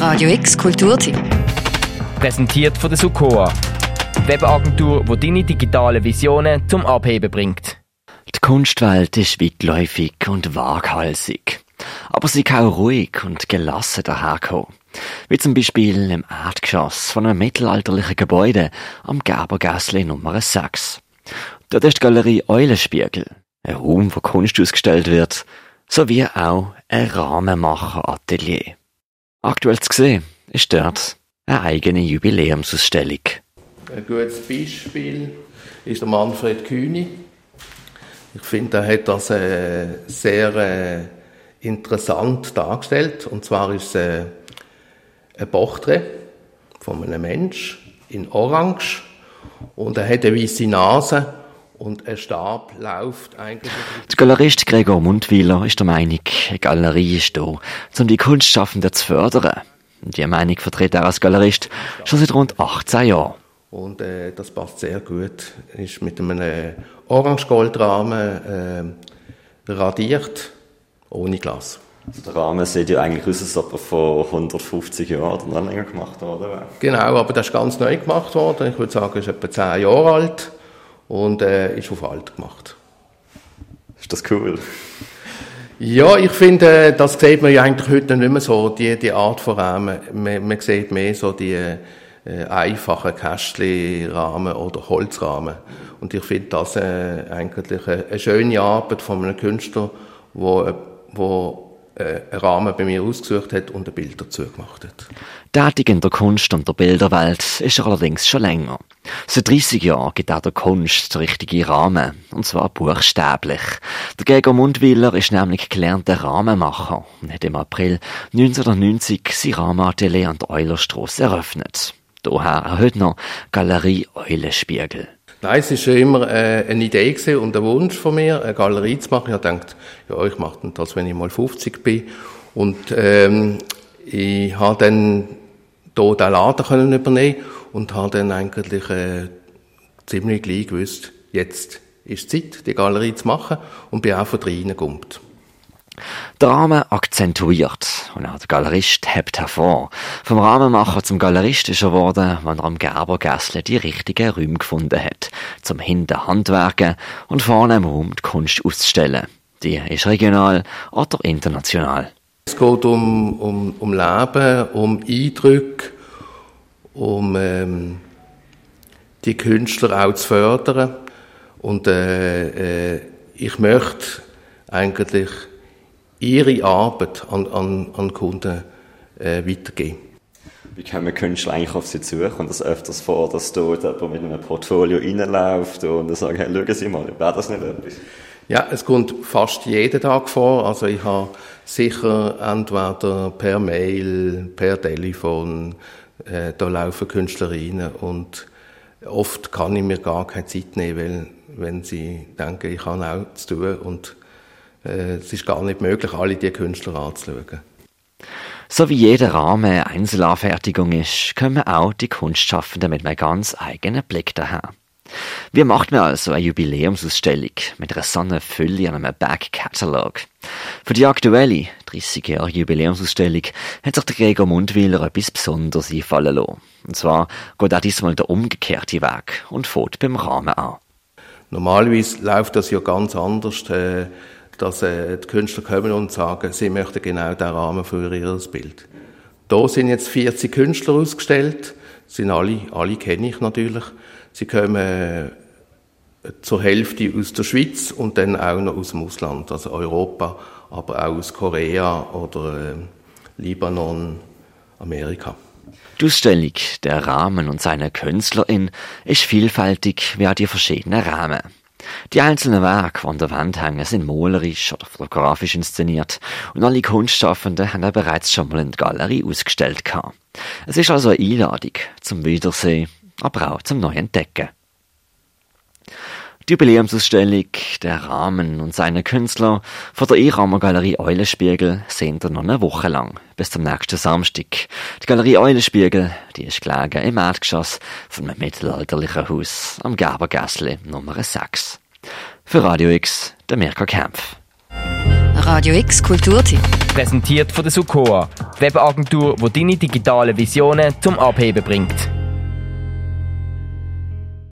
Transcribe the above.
Radio X Kulturtipp. Präsentiert von der Sukoa. Webagentur, die deine digitalen Visionen zum Abheben bringt. Die Kunstwelt ist weitläufig und waghalsig. Aber sie kann auch ruhig und gelassen daherkommen. Wie zum Beispiel im Erdgeschoss von einem mittelalterlichen Gebäude am Gerbergässli Nummer 6. Dort ist die Galerie Eulenspiegel, ein Raum, wo Kunst ausgestellt wird, sowie auch ein Rahmenmacher-Atelier. Aktuell zu sehen ist dort eine eigene Jubiläumsausstellung. Ein gutes Beispiel ist der Manfred Kühni. Ich finde, er hat das äh, sehr äh, interessant dargestellt. Und zwar ist es äh, ein Porträt von einem Mensch in Orange und er hat eine weiße Nase und ein Stab läuft eigentlich. Der Galerist Gregor Mundwiler ist der Meinung, eine Galerie ist da, um die Kunstschaffenden zu fördern. Die Meinung vertritt er als Galerist schon seit rund 18 Jahren. Und äh, das passt sehr gut. Ist mit einem äh, Orange-Goldrahmen äh, radiert, ohne Glas. Also der Rahmen sieht ja eigentlich aus, als ob er vor 150 Jahren oder länger gemacht wurde. Genau, aber das ist ganz neu gemacht worden. Ich würde sagen, er ist etwa 10 Jahre alt und äh, ist auf alt gemacht. Ist das cool? Ja, ich finde, äh, das sieht man ja eigentlich heute nicht mehr so, die, die Art von Rahmen. Man, man sieht mehr so die äh, einfachen Kästchenrahmen oder Holzrahmen. Und ich finde das äh, eigentlich eine, eine, schöne Arbeit von einem Künstler, wo, wo äh, einen Rahmen bei mir ausgesucht hat und ein Bild dazu gemacht hat. Tätig in der Kunst und der Bilderwelt ist er allerdings schon länger. Seit 30 Jahren gibt er der Kunst den richtigen Rahmen, und zwar buchstäblich. Der Gregor Mundwiller ist nämlich gelernter Rahmenmacher und hat im April 1990 sein Rahmenatelier an der Eulerstrasse eröffnet. Daher er heute noch Galerie Eulenspiegel. Nein, es war schon immer äh, eine Idee und ein Wunsch von mir, eine Galerie zu machen. Ich habe gedacht, ja, ich mache das, wenn ich mal 50 bin. Und ähm, ich habe dann hier den Laden können übernehmen und habe dann eigentlich äh, ziemlich gleich gewusst, jetzt ist Zeit, die Galerie zu machen und bin auch von reingekommen. Rahmen akzentuiert und auch der Galerist hebt hervor. Vom Rahmenmacher zum Galerist ist er geworden, wenn er am Gerbergässle die richtigen Räume gefunden hat, zum hinten Handwerken und vorne im Raum die Kunst auszustellen. Die ist regional oder international. Es geht um, um, um Leben, um Eindrücke, um ähm, die Künstler auch zu fördern. Und äh, äh, ich möchte eigentlich ihre Arbeit an, an, an Kunden äh, weitergeben. Wie kommen Künstler eigentlich auf sie zu? Und das öfters vor, dass dort jemand mit einem Portfolio reinläuft und sagt, hey, schauen Sie mal, wäre das nicht etwas? Ja, es kommt fast jeden Tag vor. Also ich habe sicher entweder per Mail, per Telefon, äh, da laufen Künstler rein und oft kann ich mir gar keine Zeit nehmen, weil wenn sie denken, ich habe auch zu tun und es ist gar nicht möglich, alle diese Künstler anzuschauen. So wie jeder Rahmen eine Einzelanfertigung ist, kommen auch die Kunstschaffenden mit einem ganz eigenen Blick daher. Wie macht man also eine Jubiläumsausstellung mit einer so einer Fülle an einem Back-Catalog? Für die aktuelle 30 Jahre Jubiläumsausstellung hat sich der Gregor Mundwiller etwas Besonderes einfallen lassen. Und zwar geht auch diesmal der umgekehrte Weg und fährt beim Rahmen an. Normalerweise läuft das ja ganz anders. Äh dass äh, die Künstler kommen und sagen, sie möchten genau den Rahmen für ihr Bild. Da sind jetzt 40 Künstler ausgestellt, sind alle, alle kenne ich natürlich. Sie kommen äh, zur Hälfte aus der Schweiz und dann auch noch aus dem Ausland, also Europa, aber auch aus Korea oder äh, Libanon, Amerika. Die Ausstellung, der Rahmen und seine Künstlerin ist vielfältig wie auch die verschiedenen Rahmen. Die einzelnen Werke, die an der Wand hängen, sind malerisch oder fotografisch inszeniert und alle Kunstschaffenden haben bereits schon mal in der Galerie ausgestellt. Es ist also eine Einladung zum Wiedersehen, aber auch zum Neuentdecken. Die Jubiläumsausstellung, der Rahmen und seine Künstler von der E-Ramer Galerie Eulenspiegel sind noch eine Woche lang, bis zum nächsten Samstag. Die Galerie Eulenspiegel, die ist gelegen im Erdgeschoss von einem mittelalterlichen Haus am Gerbergässli Nummer 6. Für Radio X, der Mirko Kempf. Radio X Kulturtipp. Präsentiert von der Sukoa, Webagentur, die deine digitalen Visionen zum Abheben bringt.